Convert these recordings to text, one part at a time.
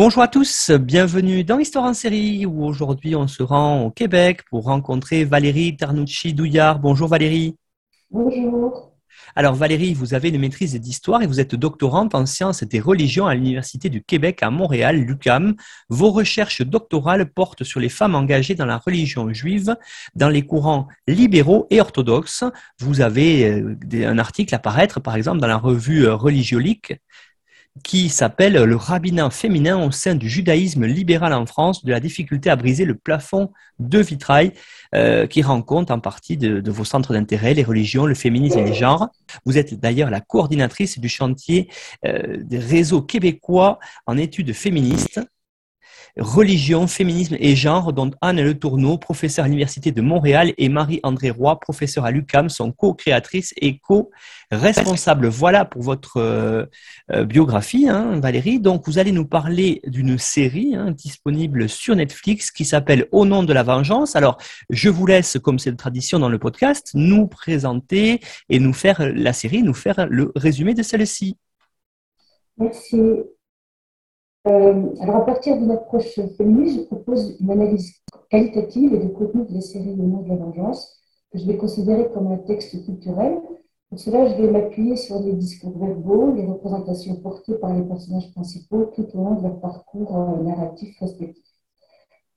Bonjour à tous, bienvenue dans Histoire en série où aujourd'hui on se rend au Québec pour rencontrer Valérie Ternucci-Douillard. Bonjour Valérie. Bonjour. Alors Valérie, vous avez une maîtrise d'histoire et vous êtes doctorante en sciences et des religions à l'Université du Québec à Montréal, l'UCAM. Vos recherches doctorales portent sur les femmes engagées dans la religion juive, dans les courants libéraux et orthodoxes. Vous avez euh, un article à paraître, par exemple, dans la revue euh, Religiolique qui s'appelle Le rabbinat féminin au sein du judaïsme libéral en France, de la difficulté à briser le plafond de vitrail, euh, qui rend compte en partie de, vos centres d'intérêt, les religions, le féminisme et les genres. Vous êtes d'ailleurs la coordinatrice du chantier euh, des réseaux québécois en études féministes religion, féminisme et genre, dont Anne Le Tourneau, professeure à l'Université de Montréal, et Marie-André Roy, professeure à l'UCAM, sont co-créatrices et co-responsables. Voilà pour votre euh, euh, biographie, hein, Valérie. Donc, vous allez nous parler d'une série hein, disponible sur Netflix qui s'appelle Au nom de la vengeance. Alors, je vous laisse, comme c'est de tradition dans le podcast, nous présenter et nous faire la série, nous faire le résumé de celle-ci. Merci. Euh, alors, à partir d'une approche féministe, je propose une analyse qualitative et de contenu de la série Le nom de la vengeance, que je vais considérer comme un texte culturel. Pour cela, je vais m'appuyer sur les discours verbaux, les représentations portées par les personnages principaux tout au long de leur parcours euh, narratif respectif.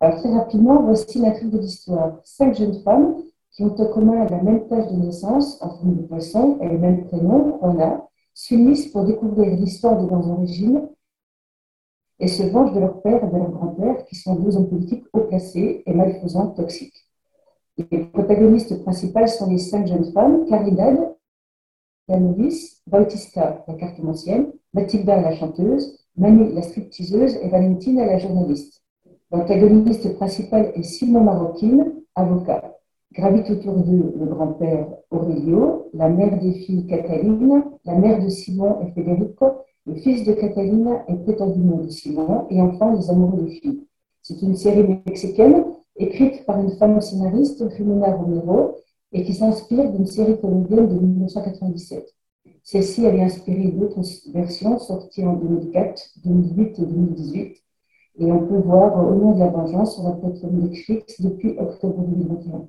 Alors, très rapidement, voici l'intrigue de l'histoire. Cinq jeunes femmes qui ont en commun la même tâche de naissance, en forme de poisson et le même prénom, Rona, s'unissent pour découvrir l'histoire de leurs origines et se vengent de leur père et de leur grand-père, qui sont deux hommes politiques haut placés et malfaisants, toxiques. Les protagonistes principales sont les cinq jeunes femmes, Caridad, la Bautista, la cartomancienne, Mathilda, la chanteuse, Manu, la stripteaseuse, et Valentina, la journaliste. L'antagoniste principal est Simon Maroquin, avocat. Gravite autour d'eux le grand-père Aurelio, la mère des filles Cataline, la mère de Simon et Federico, le fils de Catalina est prétendument de Simon, et enfin les amoureux des filles. C'est une série mexicaine écrite par une femme scénariste, Jimena Romero, et qui s'inspire d'une série colombienne de 1997. Celle-ci avait inspiré d'autres versions sorties en 2004, 2008 et 2018. Et on peut voir Au nom de la vengeance sur la plateforme Netflix depuis octobre 2021.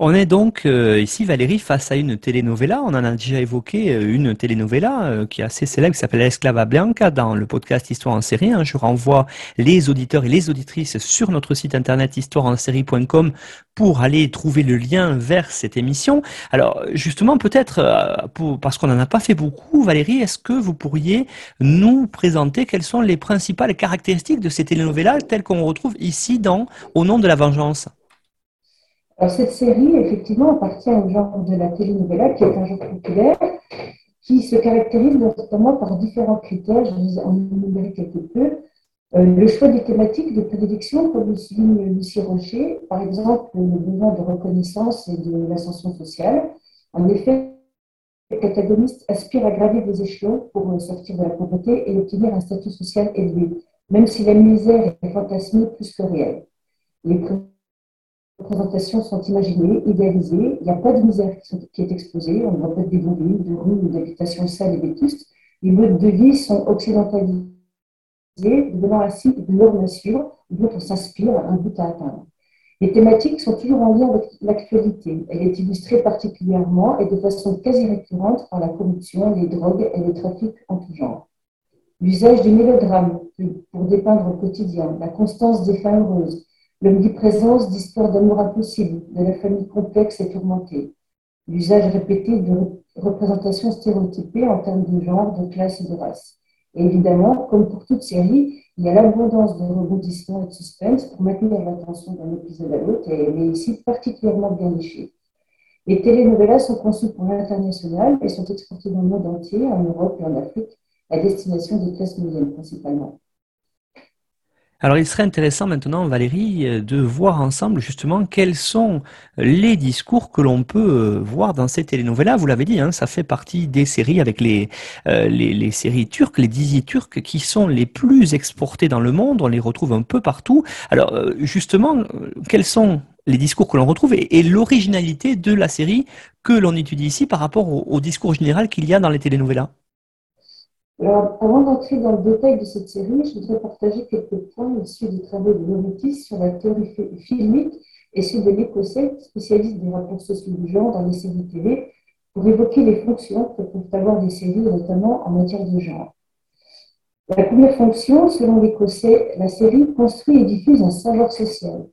On est donc euh, ici, Valérie, face à une telenovela. On en a déjà évoqué euh, une telenovela euh, qui est assez célèbre, qui s'appelle Esclava Blanca dans le podcast Histoire en série. Hein. Je renvoie les auditeurs et les auditrices sur notre site internet histoireensérie.com pour aller trouver le lien vers cette émission. Alors, justement, peut-être, parce qu'on n'en a pas fait beaucoup, Valérie, est-ce que vous pourriez nous présenter quelles sont les principales caractéristiques de ces telenovelas telles qu'on retrouve ici dans Au nom de la vengeance? Alors, cette série, effectivement, appartient au genre de la telenovela, qui est un genre populaire, qui se caractérise notamment par différents critères. Je vais en énumérer quelque peu. Euh, le choix des thématiques de prédilection, comme le souligne Lucie Rocher, par exemple, le besoin de reconnaissance et de l'ascension sociale. En effet, les protagonistes aspirent à gravir des échelons pour sortir de la pauvreté et obtenir un statut social élevé, même si la misère est fantasmée plus que réelle. Les représentations sont imaginées, idéalisées. Il n'y a pas de misère qui, est exposée. On ne voit pas de bidonvilles, de rues ou d'habitations sales et vétustes. Les modes de vie sont occidentalisés, devenant ainsi une norme à suivre, dont on s'inspire, un but à atteindre. Les thématiques sont toujours en lien avec l'actualité. Elle est illustrée particulièrement et de façon quasi récurrente par la corruption, les drogues et les trafics en tout genre. L'usage du mélodrame pour dépeindre le quotidien, la constance des femmes heureuses, L'omniprésence d'histoires d'amour impossible, de la famille complexe et tourmentée. L'usage répété de représentations stéréotypées en termes de genre, de classe et de race. Et évidemment, comme pour toute série, il y a l'abondance de rebondissements et de suspense pour maintenir l'attention d'un épisode à l'autre, et elle est ici particulièrement bien nichée. Les telenovelas sont conçues pour l'international et sont exportées dans le monde entier, en Europe et en Afrique. à destination des classes moyennes principalement. Alors, il serait intéressant maintenant, Valérie, euh, de voir ensemble justement quels sont les discours que l'on peut euh, voir dans ces télénovelas. Vous l'avez dit, hein, ça fait partie des séries avec les, euh, les, séries turques, les dizi turques, qui sont les plus exportées dans le monde. On les retrouve un peu partout. Alors, justement, quels sont les discours que l'on retrouve et, l'originalité de la série que l'on étudie ici par rapport au, au discours général qu'il y a dans les télénovelas alors, avant d'entrer dans le détail de cette série, je voudrais partager quelques points issus des travaux de Loritis sur la théorie filmique et ceux de l'Écossais, spécialiste des rapports sociaux du genre dans les séries télé, pour évoquer les fonctions que peuvent avoir les séries, notamment en matière de genre. La première fonction, selon l'Écossais, la série construit et diffuse un savoir social.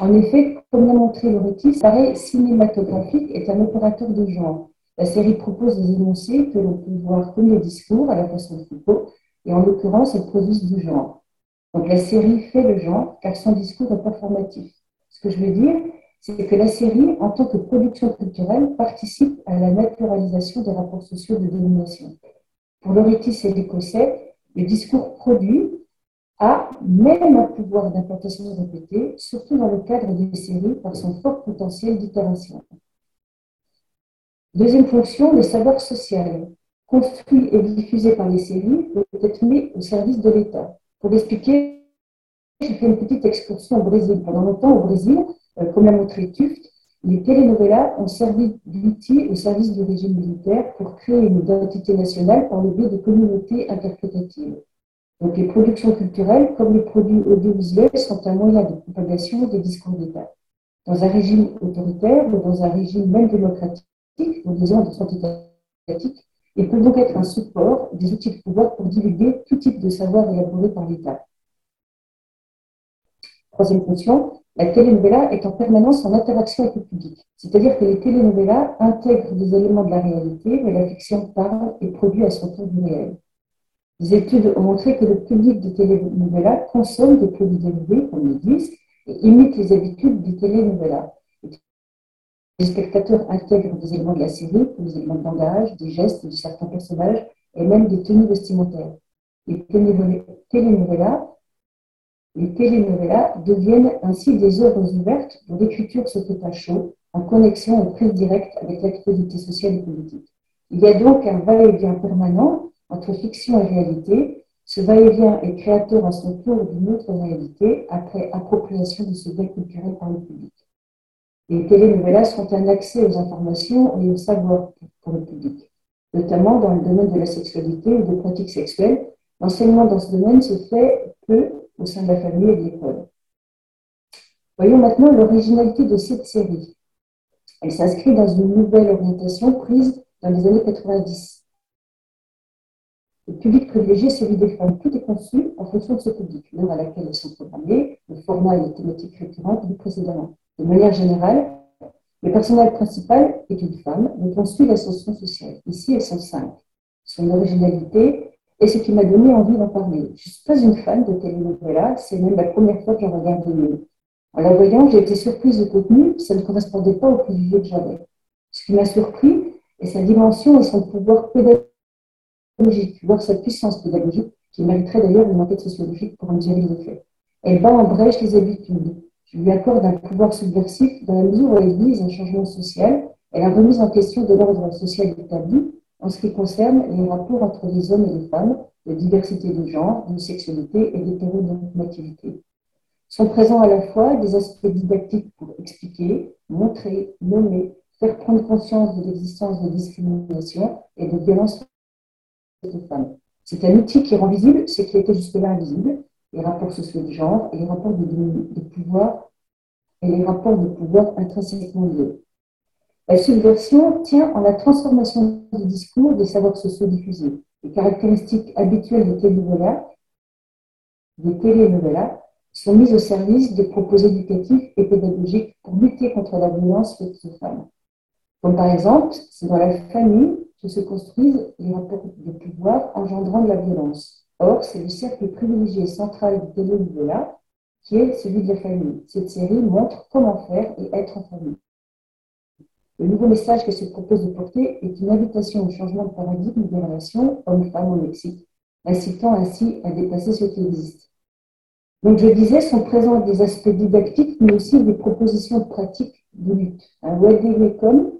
En effet, comme l'a montré Loritis, l'arrêt cinématographique est un opérateur de genre. La série propose des énoncés que l'on peut voir comme discours à la façon de Foucault, et en l'occurrence, elles produisent du genre. Donc la série fait le genre, car son discours est performatif. Ce que je veux dire, c'est que la série, en tant que production culturelle, participe à la naturalisation des rapports sociaux de domination. Pour Loritis et l'Écossais, le discours produit a même un pouvoir d'implantation répétée, surtout dans le cadre des séries par son fort potentiel d'itération. Deuxième fonction, le savoir social, construit et diffusé par les séries, peut être mis au service de l'État. Pour l'expliquer, j'ai fait une petite excursion au Brésil. Pendant longtemps, au Brésil, euh, comme l'a montré Tuft, les telenovelas ont servi d'outil au service du régime militaire pour créer une identité nationale par le biais de communautés interprétatives. Donc les productions culturelles, comme les produits audiovisuels, sont un moyen de propagation des discours d'État. Dans un régime autoritaire ou dans un régime même démocratique, ou des de santé étatique, et peut donc être un support des outils de pouvoir pour divulguer tout type de savoir élaboré par l'État. Troisième fonction, la telenovela est en permanence en interaction avec le public. C'est-à-dire que les telenovelas intègrent des éléments de la réalité, mais la fiction parle et produit à son tour du réel. Des études ont montré que le public des telenovelas consomme des produits dérivés, comme les disques, et imite les habitudes des telenovelas. Les spectateurs intègrent des éléments de la série, des éléments de langage, des gestes de certains personnages et même des tenues vestimentaires. Les telenovelas, deviennent ainsi des œuvres ouvertes dont l'écriture se fait à chaud, en connexion et prise directe avec l'actualité sociale et politique. Il y a donc un va-et-vient permanent entre fiction et réalité. Ce va-et-vient est créateur à son tour d'une autre réalité après appropriation de ce bien culturel par le public. Les télénovelas sont un accès aux informations et au savoir pour le public, notamment dans le domaine de la sexualité ou des pratiques sexuelles. L'enseignement dans ce domaine se fait peu au sein de la famille et de l'école. Voyons maintenant l'originalité de cette série. Elle s'inscrit dans une nouvelle orientation prise dans les années 90. Le public privilégié, celui des femmes. Tout est conçu en fonction de ce public, l'heure à laquelle elles sont programmées, le format et les thématiques récurrentes du précédemment. De manière générale, le personnage principal est une femme dont on suit l'ascension sociale. Ici, elles sont cinq. Son originalité est ce qui m'a donné envie d'en parler. Je ne suis pas une fan de telenovela, c'est même la première fois que j'en regarde une. En la voyant, j'ai été surprise du contenu, ça ne correspondait pas au préjugés que j'avais. Ce qui m'a surpris est sa dimension et son pouvoir pédagogique, voire sa puissance pédagogique, qui mériterait d'ailleurs une enquête sociologique pour en mesurer les effets. Elle bat en brèche les habitudes, je lui accorde un pouvoir subversif dans la mesure où elle vise un changement social et la remise en question de l'ordre social établi en ce qui concerne les rapports entre les hommes et les femmes, de diversité de genre, de sexualité et d'hétéronormativité. Sont présents à la fois des aspects didactiques pour expliquer, montrer, nommer, faire prendre conscience de l'existence de discrimination et de violences de femmes. C'est un outil qui rend visible ce qui était jusque-là invisible les rapports sociaux de genre et les rapports de, pouvoir et les rapports de pouvoir intrinsèquement liés. La subversion tient en la transformation du discours des savoirs sociaux diffusés. Les caractéristiques habituelles des télénovelas, des télénovelas sont mises au service des propos éducatifs et pédagogiques pour lutter contre la violence faite aux femmes. Comme par exemple, c'est dans la famille que se construisent les rapports de pouvoir engendrant de la violence. Or, c'est le cercle privilégié central du télénovela qui est celui de la famille. Cette série montre comment faire et être en famille. Le nouveau message qu'elle se propose de porter est une invitation au changement de paradigme des relations hommes-femmes au Mexique, incitant ainsi à dépasser ce qui existe. Donc, je disais, sont présents des aspects didactiques, mais aussi des propositions pratiques de lutte. Un vadémécum,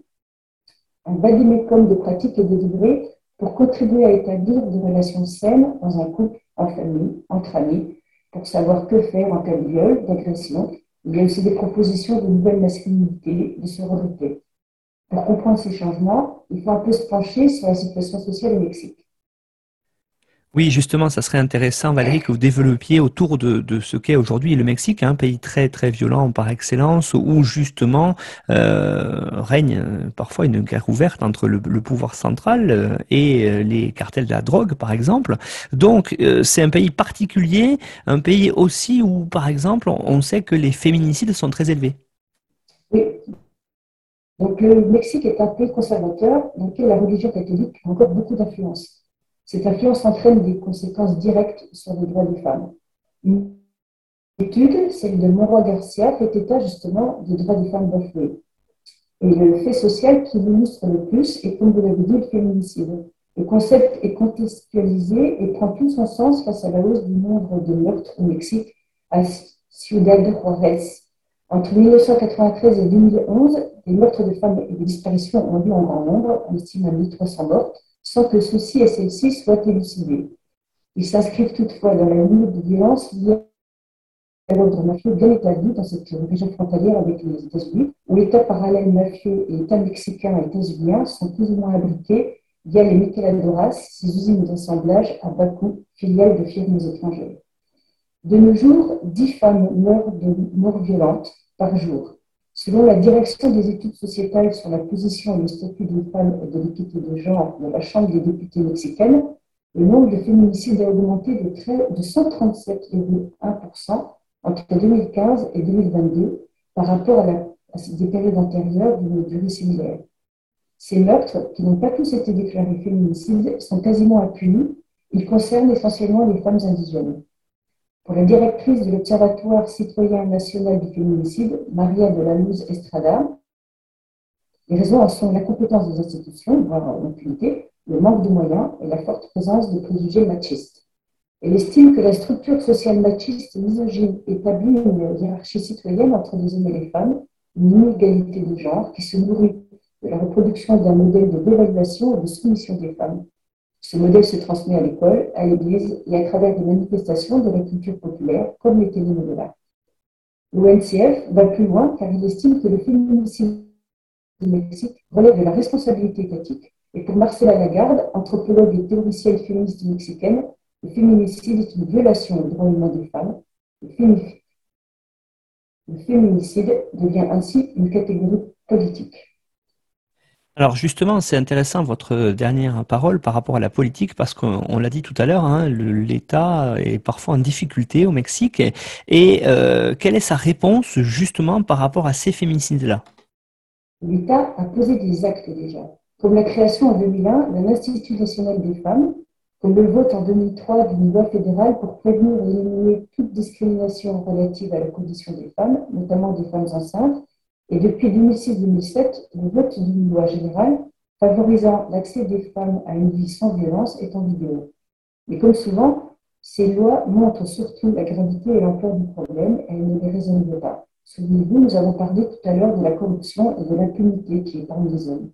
un vadémécum de pratiques et de livrées pour contribuer à établir des relations saines dans un couple, en famille, entre amis, pour savoir que faire en cas de viol, d'agression. Il y a aussi des propositions de nouvelles masculinités, de regrouper. Pour comprendre ces changements, il faut un peu se pencher sur la situation sociale au Mexique. Oui, justement, ça serait intéressant, Valérie, que vous développiez autour de, ce qu'est aujourd'hui le Mexique, un pays très très violent par excellence, où justement euh, règne euh, parfois une guerre ouverte entre le, pouvoir central euh, et les cartels de la drogue, par exemple. Donc, c'est un pays particulier, un pays aussi où, par exemple, on sait que les féminicides sont très élevés. Oui. Donc, le Mexique est un pays conservateur dans lequel la religion catholique a encore beaucoup d'influence. Cette influence entraîne des conséquences directes sur les droits des femmes. Une étude, celle de Moro Garcia, fait état justement des droits des femmes bafoués. Et le fait social qui l'illustre le plus est, comme vous l'avez dit, le féminicide. Le concept est contextualisé et prend tout son sens face à la hausse du nombre de meurtres au Mexique à Ciudad Juárez. Entre 1993 et 2011, des meurtres de femmes et des disparitions ont eu en grand nombre, on estime à 1300 mortes sans que ceci et celle-ci soient élucidés. Ils s'inscrivent toutefois dans la ligne de violence liée à l'ordre mafieux bien établi dans cette région frontalière avec les États-Unis, où l'État parallèle mafieux et l'État mexicain et états-unien sont plus ou moins abrités via les Micheladoras, ces usines d'assemblage à bas filiales de firmes étrangères. De nos jours, dix femmes meurent de mort violente par jour, Selon la direction des études sociétales sur la position et le statut des femmes et de l'équité de genre de la Chambre des députés mexicaine, le nombre de féminicides a augmenté de, de 137,1% entre 2015 et 2022 par rapport à, des périodes antérieures d'une durée similaire. Ces meurtres, qui n'ont pas tous été déclarés féminicides, sont quasiment impunis. Ils concernent essentiellement les femmes indigènes. Pour la directrice de l'Observatoire citoyen national du féminicide, Maria de la Luz Estrada, les raisons en sont la compétence des institutions, voire l'impunité, le manque de moyens et la forte présence de préjugés machistes. Elle estime que la structure sociale machiste et misogyne établit une hiérarchie citoyenne entre les hommes et les femmes, une inégalité de genre qui se nourrit de la reproduction d'un modèle de dévaluation et de soumission des femmes, ce modèle se transmet à l'école, à l'église et à travers des manifestations de la culture populaire, comme les télénovelas. L'ONCF va plus loin car il estime que le féminicide du Mexique relève de la responsabilité étatique. Et pour Marcela Lagarde, anthropologue et théoricienne féministe mexicaine, le féminicide est une violation des droits humains des femmes. Le féminicide devient ainsi une catégorie politique. Alors justement, c'est intéressant votre dernière parole par rapport à la politique parce qu'on l'a dit tout à l'heure, hein, l'État est parfois en difficulté au Mexique. Et, euh, quelle est sa réponse justement par rapport à ces féminicides-là? L'État a posé des actes déjà, comme la création en 2001 d'un Institut national des femmes, comme le vote en 2003 d'une loi fédérale pour prévenir et éliminer toute discrimination relative à la condition des femmes, notamment des femmes enceintes, et depuis 2006-2007, le vote d'une loi générale favorisant l'accès des femmes à une vie sans violence est en vigueur. Mais comme souvent, ces lois montrent surtout la gravité et l'ampleur du problème et ne les résolvent pas. Souvenez-vous, nous avons parlé tout à l'heure de la corruption et de l'impunité qui est parmi les hommes.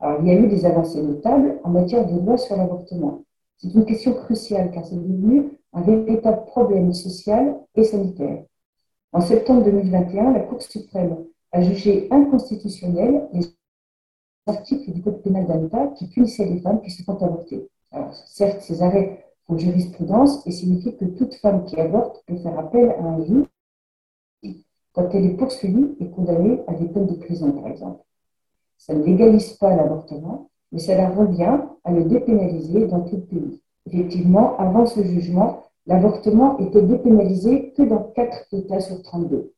Alors, il y a eu des avancées notables en matière de loi sur l'avortement. C'est une question cruciale car c'est devenu un véritable problème social et sanitaire. En septembre 2021, la Cour suprême a jugé inconstitutionnel les articles du Code pénal d'État qui punissaient les femmes qui se font avorter. Alors, certes, ces arrêts font jurisprudence et signifient que toute femme qui avorte peut faire appel à un juge quand elle est poursuivie et condamnée à des peines de prison, par exemple. Ça ne légalise pas l'avortement, mais ça la revient à le dépénaliser dans tout le pays. Effectivement, avant ce jugement, l'avortement était dépénalisé que dans 4 États sur 32.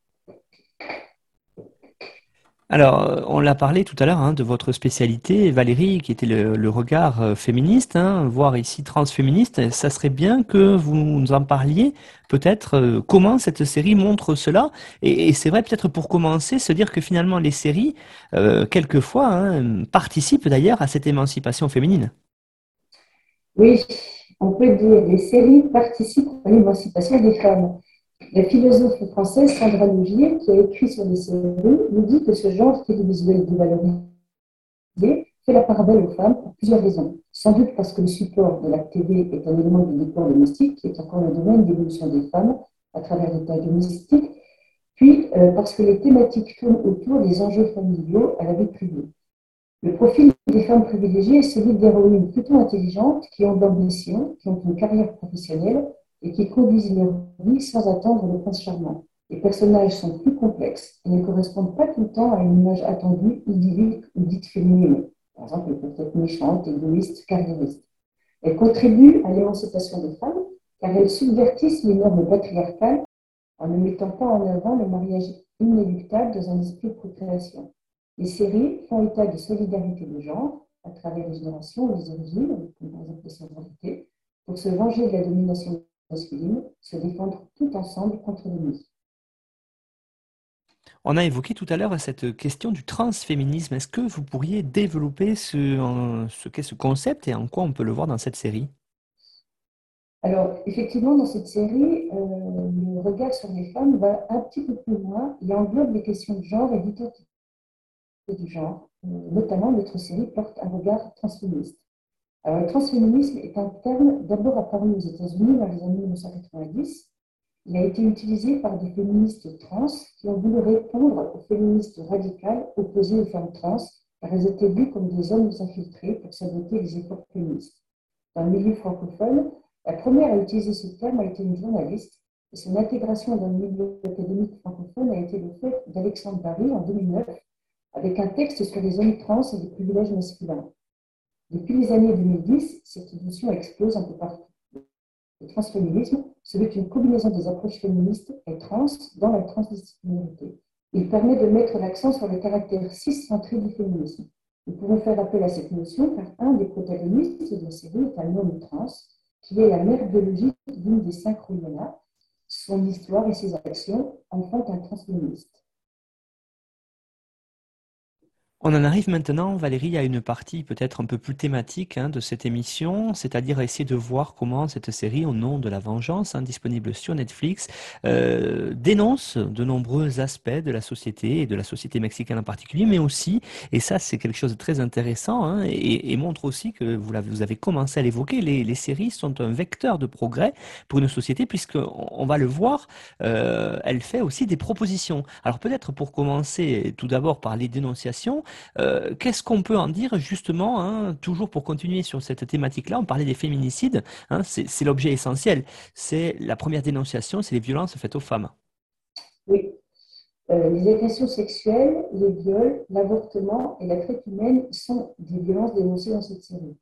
Alors, euh, on l'a parlé tout à l'heure hein, de votre spécialité, Valérie, qui était le, regard euh, féministe, hein, voire ici transféministe. Ça serait bien que vous nous en parliez, peut-être, euh, comment cette série montre cela. Et, c'est vrai, peut-être pour commencer, se dire que finalement les séries, quelquefois, hein, participent d'ailleurs à cette émancipation féminine. Oui, on peut dire les séries participent à l'émancipation des femmes. La philosophe française Sandra Logier, qui a écrit sur les séries, nous dit que ce genre télévisuel dévalorisé fait la part belle aux femmes pour plusieurs raisons. Sans doute parce que le support de la TV est un élément du décor domestique qui est encore le domaine d'évolution des femmes à travers l'état domestique, puis euh, parce que les thématiques tournent autour des enjeux familiaux à la vie privée. Le profil des femmes privilégiées est celui d'héroïnes plutôt intelligentes qui ont de l'ambition, qui ont une carrière professionnelle et qui conduisent leur vie sans attendre le prince charmant. Les personnages sont plus complexes et ne correspondent pas tout le temps à une image attendue, idyllique ou dite féminine. Par exemple, elles peuvent être méchantes, égoïstes, carriéristes. Elles contribuent à l'émancipation des femmes car elles subvertissent les normes patriarcales en ne mettant pas en avant le mariage inéluctable dans un esprit de procréation. Les séries font état de solidarité de genre à travers les générations ou les origines, comme par exemple les sororités, pour se venger de la domination se défendre tout ensemble contre l'ennemi. On a évoqué tout à l'heure cette question du transféminisme. Est-ce que vous pourriez développer ce, ce qu'est ce concept et en quoi on peut le voir dans cette série? Alors, effectivement, dans cette série, euh, le regard sur les femmes va un petit peu plus loin et englobe les questions de genre et d'identité du genre. Euh, notamment, notre série porte un regard transféministe. Le transféminisme est un terme d'abord apparu aux États-Unis dans les années 1990. Il a été utilisé par des féministes trans qui ont voulu répondre aux féministes radicales opposées aux femmes trans, car elles étaient vues comme des hommes infiltrés pour saboter les efforts féministes. Dans le milieu francophone, la première à utiliser ce terme a été une journaliste et son intégration dans le milieu académique francophone a été le fait d'Alexandre Barry en 2009 avec un texte sur les hommes trans et les privilèges masculins. Depuis les années 2010, cette notion explose un peu partout. Le transféminisme serait une combinaison des approches féministes et trans dans la transdisciplinarité. Il permet de mettre l'accent sur le caractère cis-centré du féminisme. Nous pouvons faire appel à cette notion car un des protagonistes de la série est un homme trans qui est la mère biologique d'une des cinq Royana. Son histoire et ses actions en font un transféministe. On en arrive maintenant, Valérie, à une partie peut-être un peu plus thématique hein, de cette émission, c'est-à-dire essayer de voir comment cette série, au nom de la vengeance, hein, disponible sur Netflix, euh, dénonce de nombreux aspects de la société et de la société mexicaine en particulier, mais aussi, et ça c'est quelque chose de très intéressant, hein, et, montre aussi que vous, vous avez commencé à l'évoquer, les, séries sont un vecteur de progrès pour une société, puisqu'on on va le voir, euh, elle fait aussi des propositions. Alors peut-être pour commencer tout d'abord par les dénonciations, euh, qu'est-ce qu'on peut en dire justement, hein, toujours pour continuer sur cette thématique-là, on parlait des féminicides, hein, c'est l'objet essentiel. C'est la première dénonciation, c'est les violences faites aux femmes. Oui. Euh, les agressions sexuelles, les viols, l'avortement et la traite humaine sont des violences dénoncées dans cette série.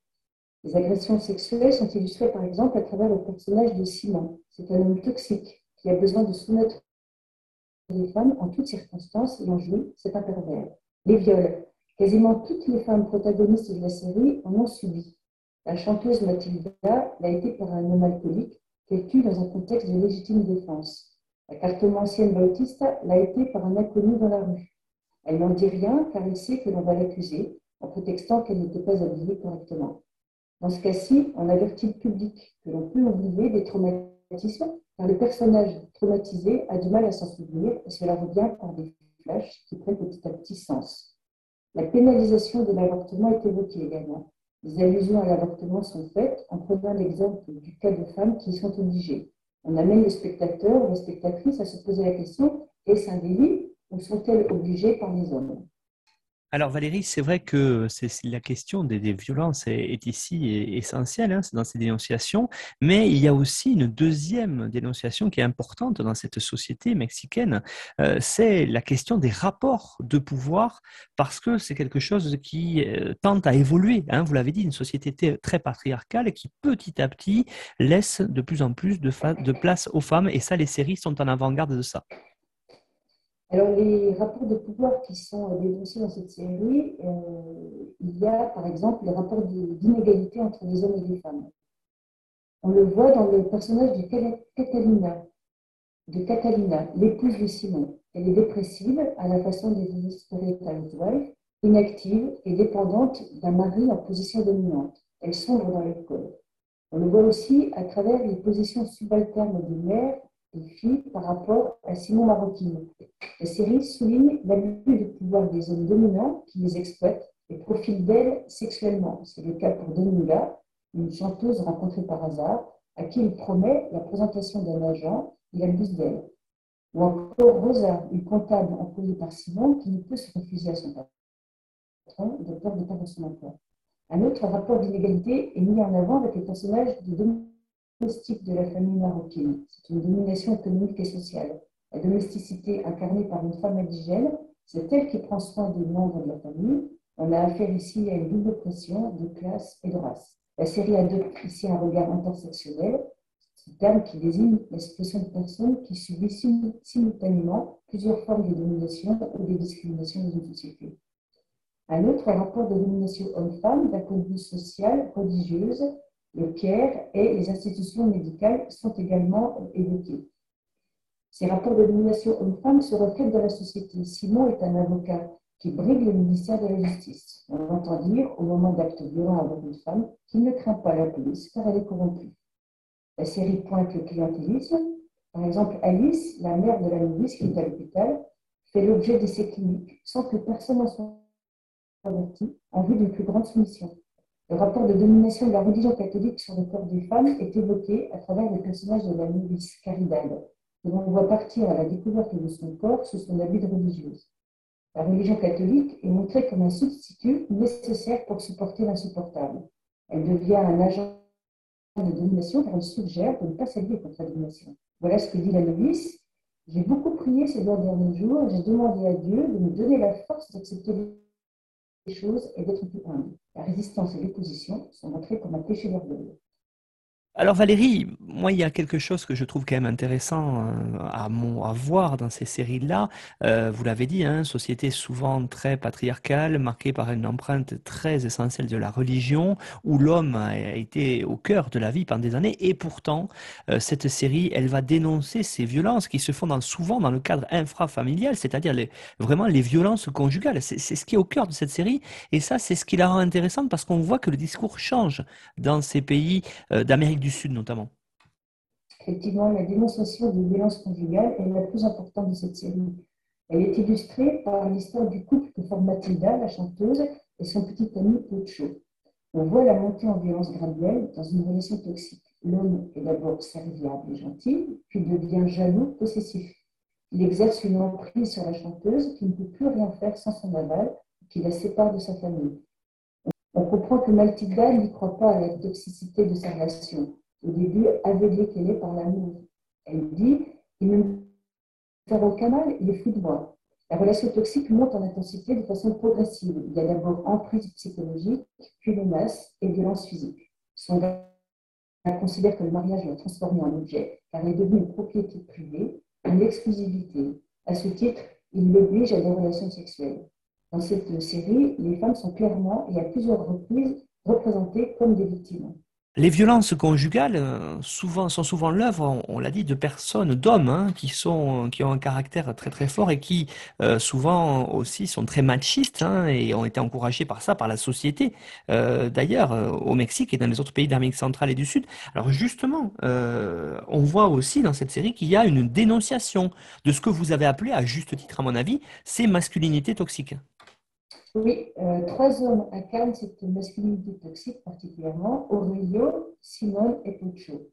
Les agressions sexuelles sont illustrées par exemple à travers le personnage de Simon. C'est un homme toxique qui a besoin de soumettre les femmes en toutes circonstances et en jouit, c'est un pervers. Les viols. Quasiment toutes les femmes protagonistes de la série en ont subi. La chanteuse Mathilda l'a été par un homme alcoolique qu'elle tue dans un contexte de légitime défense. La cartomancienne Bautista l'a été par un inconnu dans la rue. Elle n'en dit rien car elle sait que l'on va l'accuser en prétextant qu'elle n'était pas habillée correctement. Dans ce cas-ci, on avertit le public que l'on peut oublier des traumatismes car le personnage traumatisé a du mal à s'en souvenir et cela revient par des qui prennent petit à petit sens. La pénalisation de l'avortement est évoquée également. Les allusions à l'avortement sont faites en prenant l'exemple du cas de femmes qui y sont obligées. On amène les spectateurs ou les spectatrices à se poser la question est-ce un délit ou sont-elles obligées par les hommes? Alors Valérie, c'est vrai que c'est la question des, violences est, ici essentielle hein, dans ces dénonciations, mais il y a aussi une deuxième dénonciation qui est importante dans cette société mexicaine, euh, c'est la question des rapports de pouvoir, parce que c'est quelque chose qui euh, tente à évoluer. Hein. vous l'avez dit, une société très patriarcale qui petit à petit laisse de plus en plus de, de place aux femmes, et ça, les séries sont en avant-garde de ça. Alors, les rapports de pouvoir qui sont euh, dénoncés dans cette série, euh, il y a par exemple les rapports d'inégalité entre les hommes et les femmes. On le voit dans le personnage de Catalina, de Catalina, l'épouse de Simon. Elle est dépressive à la façon des Desperate Housewives, inactive et dépendante d'un mari en position dominante. Elle sombre dans l'école. On le voit aussi à travers les positions subalternes des mères par rapport à Simon Maroquin. La série souligne l'abus de pouvoir des hommes dominants qui les exploitent et profitent d'elles sexuellement. C'est le cas pour Dominga, une chanteuse rencontrée par hasard, à qui il promet la présentation d'un agent, il abuse d'elle. Ou encore Rosa, une comptable employée par Simon qui ne peut se refuser à son patron de peur de perdre son emploi. Un autre rapport d'inégalité est mis en avant avec les personnages de de la famille marocaine. C'est une domination économique et sociale. La domesticité incarnée par une femme indigène, c'est elle qui prend soin des membres de la famille. On a affaire ici à une double pression de classe et de race. La série adopte ici un regard intersectionnel terme qui désigne l'expression de personnes qui subissent simultanément plusieurs formes de domination ou de discrimination dans une société. Un autre rapport de domination homme-femme d'un point de vue social, religieuse, le care et les institutions médicales sont également évoqués. Ces rapports de domination homme-femme se reflètent dans la société. Simon est un avocat qui brigue le ministère de la Justice. On entend dire, au moment d'actes violents avec une femme, qu'il ne craint pas la police car elle est corrompue. La série pointe le clientélisme. Par exemple, Alice, la mère de la novice qui est à l'hôpital, fait l'objet d'essais cliniques sans que personne ne soit averti en vue d'une plus grande soumission. Le rapport de domination de la religion catholique sur le corps des femmes est évoqué à travers le personnage de la novice Caridad, que l'on voit partir à la découverte de son corps sous son habit de religieuse. La religion catholique est montrée comme un substitut nécessaire pour supporter l'insupportable. Elle devient un agent de domination car elle suggère de ne pas s'allier contre la domination. Voilà ce que dit la novice. J'ai beaucoup prié ces deux derniers jours et j'ai demandé à Dieu de me donner la force d'accepter choses et d'être plus humble. La résistance et l'opposition sont montrées comme un péché d'orgueil. Alors Valérie, moi il y a quelque chose que je trouve quand même intéressant euh, à, à voir dans ces séries-là. Euh, vous l'avez dit, hein, société souvent très patriarcale, marquée par une empreinte très essentielle de la religion, où l'homme a été au cœur de la vie pendant des années, et pourtant euh, cette série, elle va dénoncer ces violences qui se font souvent dans le cadre infrafamilial, c'est-à-dire vraiment les violences conjugales. C'est ce qui est au cœur de cette série, et ça c'est ce qui la rend intéressante parce qu'on voit que le discours change dans ces pays d'Amérique du Sud notamment. Effectivement, la dénonciation des violences conjugales est la plus importante de cette série. Elle est illustrée par l'histoire du couple que forme Mathilda, la chanteuse, et son petit ami Pocho. On voit la montée en violence graduelle dans une relation toxique. L'homme est d'abord serviable et gentil, puis devient jaloux, possessif. Il exerce une emprise sur la chanteuse qui ne peut plus rien faire sans son aval, qui la sépare de sa famille. On comprend que Mathilda n'y croit pas à la toxicité de sa relation. Au début, aveuglée qu'elle est par l'amour. Elle dit Il ne me fait aucun mal, il est fou de moi. La relation toxique monte en intensité de façon progressive. Il y a d'abord emprise psychologique, puis menace et violence physique. Son gars considère que le mariage l'a transformé en objet, car il est devenu une propriété privée, une exclusivité. À ce titre, il l'oblige à des relations sexuelles. Dans cette série, les femmes sont clairement et à plusieurs reprises représentées comme des victimes. Les violences conjugales euh, sont souvent l'œuvre, on, l'a dit, de personnes, d'hommes hein, qui, sont, qui ont un caractère très très fort et qui euh, souvent aussi sont très machistes hein, et ont été encouragés par ça, par la société. Euh, d'ailleurs, au Mexique et dans les autres pays d'Amérique centrale et du Sud. Alors justement, on voit aussi dans cette série qu'il y a une dénonciation de ce que vous avez appelé, à juste titre à mon avis, ces masculinités toxiques. Oui, euh, trois hommes incarnent cette masculinité toxique particulièrement, Aurelio, Simone et Pocho.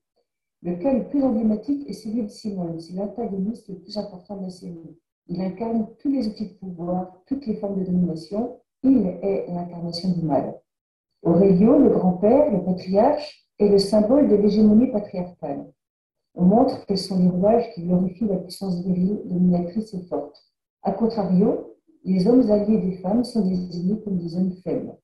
Le cas le plus emblématique est celui de Simone, c'est l'antagoniste le plus important de la série. Il incarne tous les outils de pouvoir, toutes les formes de domination, il est l'incarnation du mal. Aurelio, le grand-père, le patriarche, est le symbole de l'hégémonie patriarcale. On montre quels sont les rouages qui glorifient la puissance virile, dominatrice et forte. A contrario, les hommes alliés des femmes sont désignés comme des hommes faibles.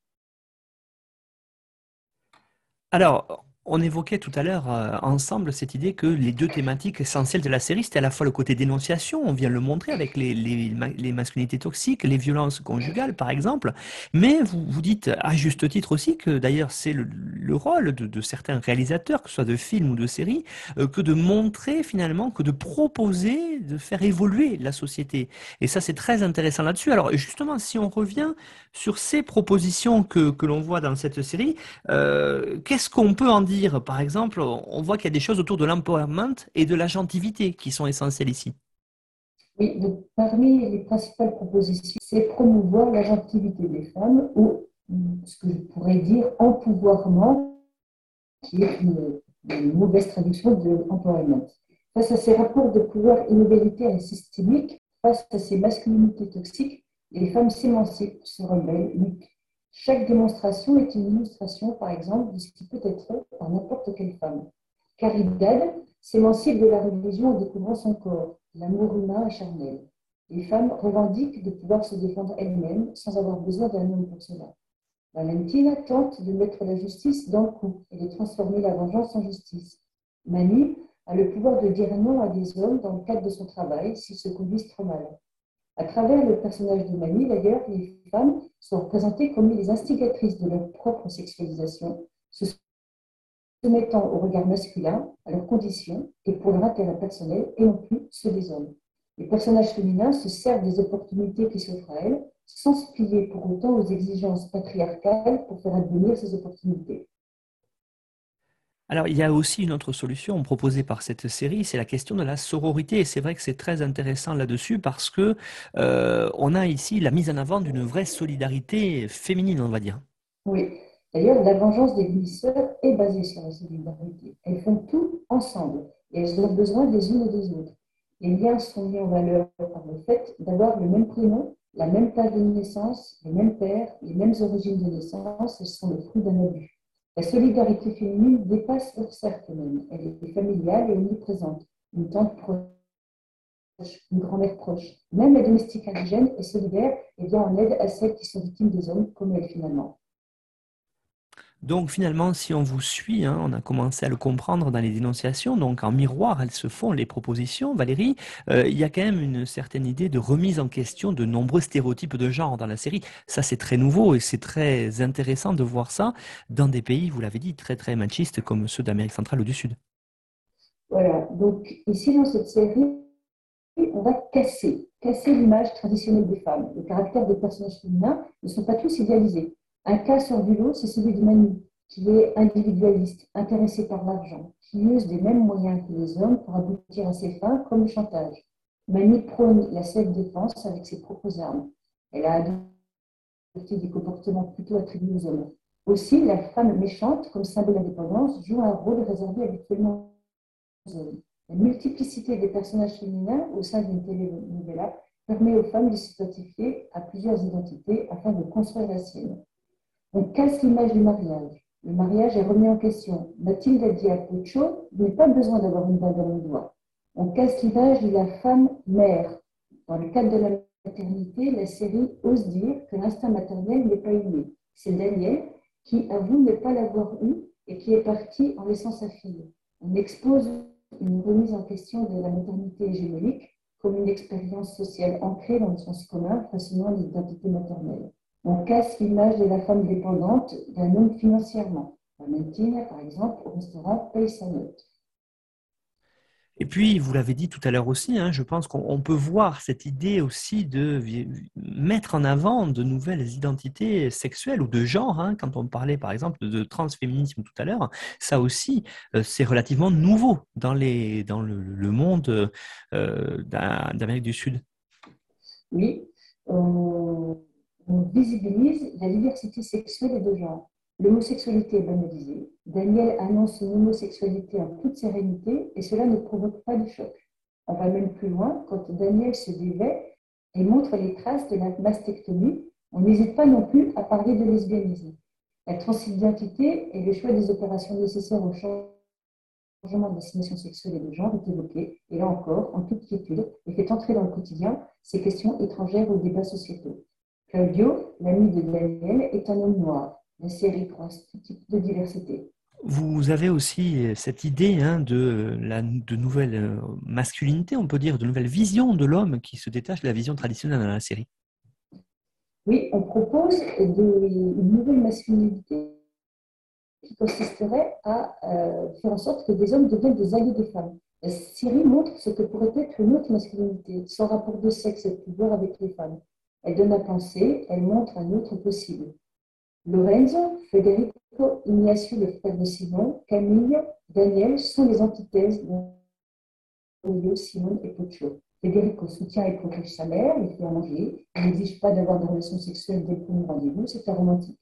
On évoquait tout à l'heure euh, ensemble cette idée que les deux thématiques essentielles de la série, c'était à la fois le côté dénonciation, on vient le montrer avec les, masculinités toxiques, les violences conjugales par exemple, mais vous, vous dites à juste titre aussi que d'ailleurs c'est le, rôle de, certains réalisateurs, que ce soit de films ou de séries, euh, que de montrer finalement, que de proposer, de faire évoluer la société. Et ça c'est très intéressant là-dessus. Alors justement, si on revient sur ces propositions que, que l'on voit dans cette série, euh, qu'est-ce qu'on peut en dire par exemple, on voit qu'il y a des choses autour de l'empowerment et de l'agentivité qui sont essentielles ici. Oui, parmi les principales propositions, c'est promouvoir l'agentivité des femmes ou ce que je pourrais dire empouvoirment, qui est une, mauvaise traduction de empowerment. Face à ces rapports de pouvoir inégalitaires et systémiques, face à ces masculinités toxiques, les femmes s'émancipent, se rebellent, luttent. Chaque démonstration est une illustration, par exemple, de ce qui peut être par n'importe quelle femme. Caridad s'émancipe de la religion en découvrant son corps. L'amour humain est charnel. Les femmes revendiquent de pouvoir se défendre elles-mêmes sans avoir besoin d'un homme pour cela. Valentina tente de mettre la justice dans le coup et de transformer la vengeance en justice. Mani a le pouvoir de dire non à des hommes dans le cadre de son travail s'ils se conduisent trop mal. À travers le personnage de Mani, d'ailleurs, les femmes sont représentées comme les instigatrices de leur propre sexualisation, se soumettant au regard masculin, à leurs conditions et pour leur intérêt personnel et non plus ceux des hommes. Les personnages féminins se servent des opportunités qui s'offrent à elles, sans se plier pour autant aux exigences patriarcales pour faire advenir ces opportunités. Alors, il y a aussi une autre solution proposée par cette série, c'est la question de la sororité. Et c'est vrai que c'est très intéressant là-dessus parce que euh, on a ici la mise en avant d'une vraie solidarité féminine, on va dire. Oui. D'ailleurs, la vengeance des glisseurs est basée sur la solidarité. Elles font tout ensemble et elles ont besoin des unes et des autres. Les liens sont mis en valeur par le fait d'avoir le même prénom, la même place de naissance, les mêmes pères, les mêmes origines de naissance. Elles sont le fruit d'un abus. La solidarité féminine dépasse leur cercle même. Elle est familiale et omniprésente. Une tante proche, une grand-mère proche. Même la domestique indigène est solidaire et vient en aide à celles qui sont victimes des hommes, comme elle finalement. Donc finalement, si on vous suit, hein, on a commencé à le comprendre dans les dénonciations, donc en miroir, elles se font les propositions. Valérie, euh, il y a quand même une certaine idée de remise en question de nombreux stéréotypes de genre dans la série. Ça, c'est très nouveau et c'est très intéressant de voir ça dans des pays, vous l'avez dit, très très machistes comme ceux d'Amérique centrale ou du Sud. Voilà, donc ici dans cette série, on va casser, casser l'image traditionnelle des femmes. Les caractères des personnages féminins ne sont pas tous idéalisés. Un cas sur du lot, c'est celui de Manu, qui est individualiste, intéressé par l'argent, qui use des mêmes moyens que les hommes pour aboutir à ses fins, comme le chantage. Manu prône la self-défense avec ses propres armes. Elle a adopté des comportements plutôt attribués aux hommes. Aussi, la femme méchante, comme symbole d'indépendance, joue un rôle réservé habituellement aux hommes. La multiplicité des personnages féminins au sein d'une télénovela permet aux femmes de s'identifier à plusieurs identités afin de construire la sienne. On casse l'image du mariage? Le mariage est remis en question. Mathilde dit à Pocho, vous n'avez pas besoin d'avoir une bague dans le doigt. On casse l'image de la femme mère. Dans le cadre de la maternité, la série ose dire que l'instinct maternel n'est pas inné. C'est Daniel qui avoue ne pas l'avoir eu et qui est parti en laissant sa fille. On expose une remise en question de la maternité hégémonique comme une expérience sociale ancrée dans le sens commun, façonnant l'identité maternelle. On casse l'image de la femme dépendante d'un homme financièrement. Valentina, par exemple, au restaurant, paye sa note. Et puis, vous l'avez dit tout à l'heure aussi, hein, je pense qu'on peut voir cette idée aussi de mettre en avant de nouvelles identités sexuelles ou de genre. Hein, quand on parlait par exemple de transféminisme tout à l'heure, ça aussi, euh, c'est relativement nouveau dans, les, dans le, monde euh, d'Amérique du Sud. Oui, on visibilise la diversité sexuelle et de genre. L'homosexualité est banalisée. Daniel annonce une homosexualité en toute sérénité et cela ne provoque pas de choc. On va même plus loin, quand Daniel se dévait et montre les traces de la mastectomie, on n'hésite pas non plus à parler de lesbianisme. La transidentité et le choix des opérations nécessaires au changement d'assignation sexuelle et de genre est évoqué, et là encore, en toute quiétude, et fait entrer dans le quotidien ces questions étrangères aux débats sociétaux. Claudio, l'ami de Daniel, est un homme noir. La série croise tout type de diversité. Vous avez aussi euh, cette idée hein, de, la, de nouvelle euh, masculinité, on peut dire, de nouvelle vision de l'homme qui se détache de la vision traditionnelle dans la série. Oui, on propose de, une nouvelle masculinité qui consisterait à euh, faire en sorte que des hommes deviennent des alliés des femmes. La série montre ce que pourrait être une autre masculinité, sans rapport de sexe et de pouvoir avec les femmes. Elle donne à penser, elle montre un autre possible. Lorenzo, Federico, Ignacio, le frère de Simon, Camille, Daniel sont les antithèses de Simone et Pocho. Federico soutient et protège sa mère, il fait à manger, il n'exige pas d'avoir de relations sexuelles dès le premier rendez-vous, c'est un romantique.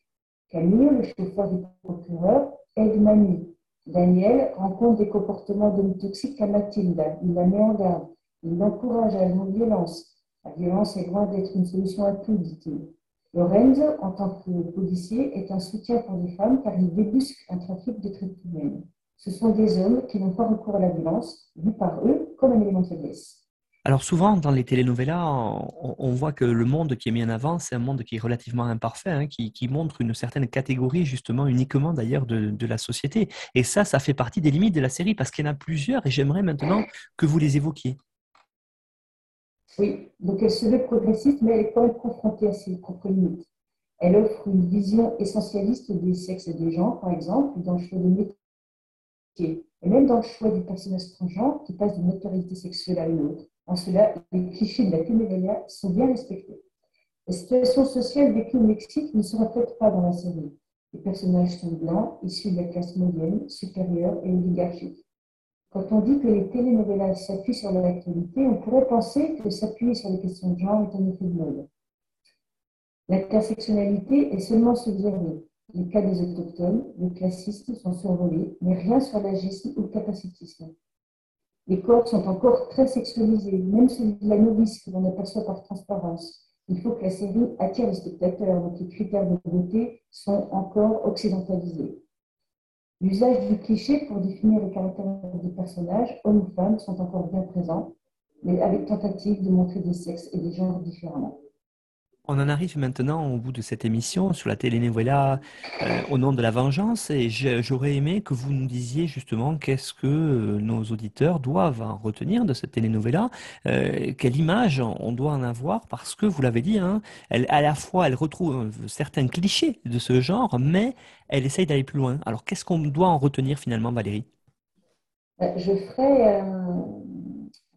Camille, le chauffeur du procureur, aide Manu. Daniel rencontre des comportements de toxiques à Mathilde, il la met en garde, il l'encourage à la non-violence. La violence est loin d'être une solution à tout, dit-il. Lorenzo, en tant que policier, est un soutien pour les femmes car il débusque un trafic de traite humaine. Ce sont des hommes qui n'ont pas recours à la violence, vu par eux comme un élément de faiblesse. Alors souvent, dans les telenovelas, on, voit que le monde qui est mis en avant, c'est un monde qui est relativement imparfait, hein, qui, montre une certaine catégorie, justement, uniquement d'ailleurs de, la société. Et ça, ça fait partie des limites de la série, parce qu'il y en a plusieurs, et j'aimerais maintenant que vous les évoquiez. Oui, donc elle se veut progressiste, mais elle est quand même confrontée à ses propres limites. Elle offre une vision essentialiste des sexes et des genres, par exemple, dans le choix des métiers, et même dans le choix du personnage transgenre qui passe d'une autorité sexuelle à une autre. En cela, les clichés de la télénovela sont bien respectés. La situation sociale vécue au Mexique ne se reflète pas dans la série. Les personnages sont blancs, issus de la classe moyenne, supérieure et oligarchique. Quand on dit que les télénovelas s'appuient sur l'actualité, on pourrait penser que s'appuyer sur les questions de genre est un effet de mode. L'intersectionnalité est seulement suggérée. Les cas des autochtones, le classisme sont survolés, mais rien sur l'agisme ou le capacitisme. Les corps sont encore très sexualisés, même celui de la novice que l'on aperçoit par transparence. Il faut que la série attire les spectateurs, donc les critères de beauté sont encore occidentalisés. L'usage du cliché pour définir les caractères des personnages, hommes ou femmes, sont encore bien présents, mais avec tentative de montrer des sexes et des genres différemment. On en arrive maintenant au bout de cette émission sur la télénovela euh, au nom de la vengeance. Et j'aurais aimé que vous nous disiez justement qu'est-ce que euh, nos auditeurs doivent en retenir de cette télénovela, euh, quelle image on doit en avoir parce que vous l'avez dit, hein, à la fois elle retrouve certains clichés de ce genre mais elle essaye d'aller plus loin. Alors qu'est-ce qu'on doit en retenir finalement Valérie? Je ferai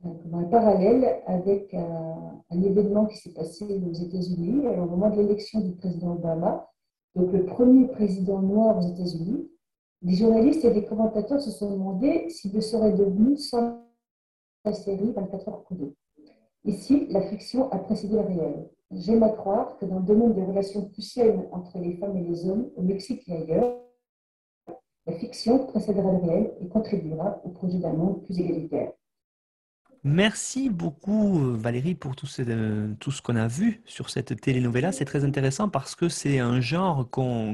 un parallèle avec un, événement qui s'est passé aux États-Unis, au moment de l'élection du président Obama, donc le premier président noir aux États-Unis. Des journalistes et des commentateurs se sont demandé s'il le serait devenu sans la série 24 heures chrono. Ici, la fiction a précédé le réel. J'aime à croire que dans le domaine des relations plus saines entre les femmes et les hommes, au Mexique et ailleurs, la fiction précédera le réel et contribuera au projet d'un monde plus égalitaire. Merci beaucoup Valérie pour tout ce, tout ce qu'on a vu sur cette telenovela. C'est très intéressant parce que c'est un genre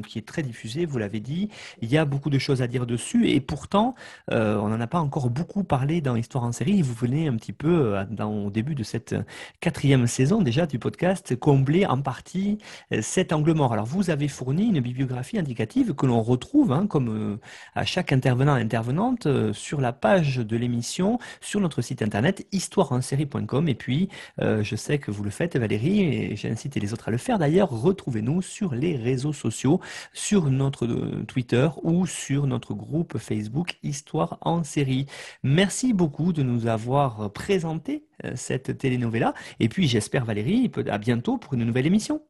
qui est très diffusé, vous l'avez dit. Il y a beaucoup de choses à dire dessus et pourtant, euh, on n'en a pas encore beaucoup parlé dans Histoire en série. Vous venez un petit peu, euh, au début de cette quatrième saison déjà du podcast, combler en partie euh, cet angle mort. Alors vous avez fourni une bibliographie indicative que l'on retrouve, hein, comme à chaque intervenant intervenante, sur la page de l'émission, sur notre site internet histoire-en-série.com Et puis, euh, je sais que vous le faites, Valérie, et j'ai incité les autres à le faire d'ailleurs. Retrouvez-nous sur les réseaux sociaux, sur notre euh, Twitter ou sur notre groupe Facebook Histoire en série. Merci beaucoup de nous avoir présenté euh, cette telenovela. Et puis, j'espère, Valérie, à bientôt pour une nouvelle émission.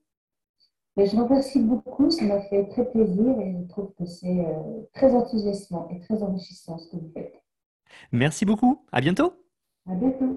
Ben, je vous remercie beaucoup, ça m'a fait très plaisir et je trouve que c'est très enthousiasmant et très enrichissant ce que vous faites. Merci beaucoup, à bientôt. À bientôt.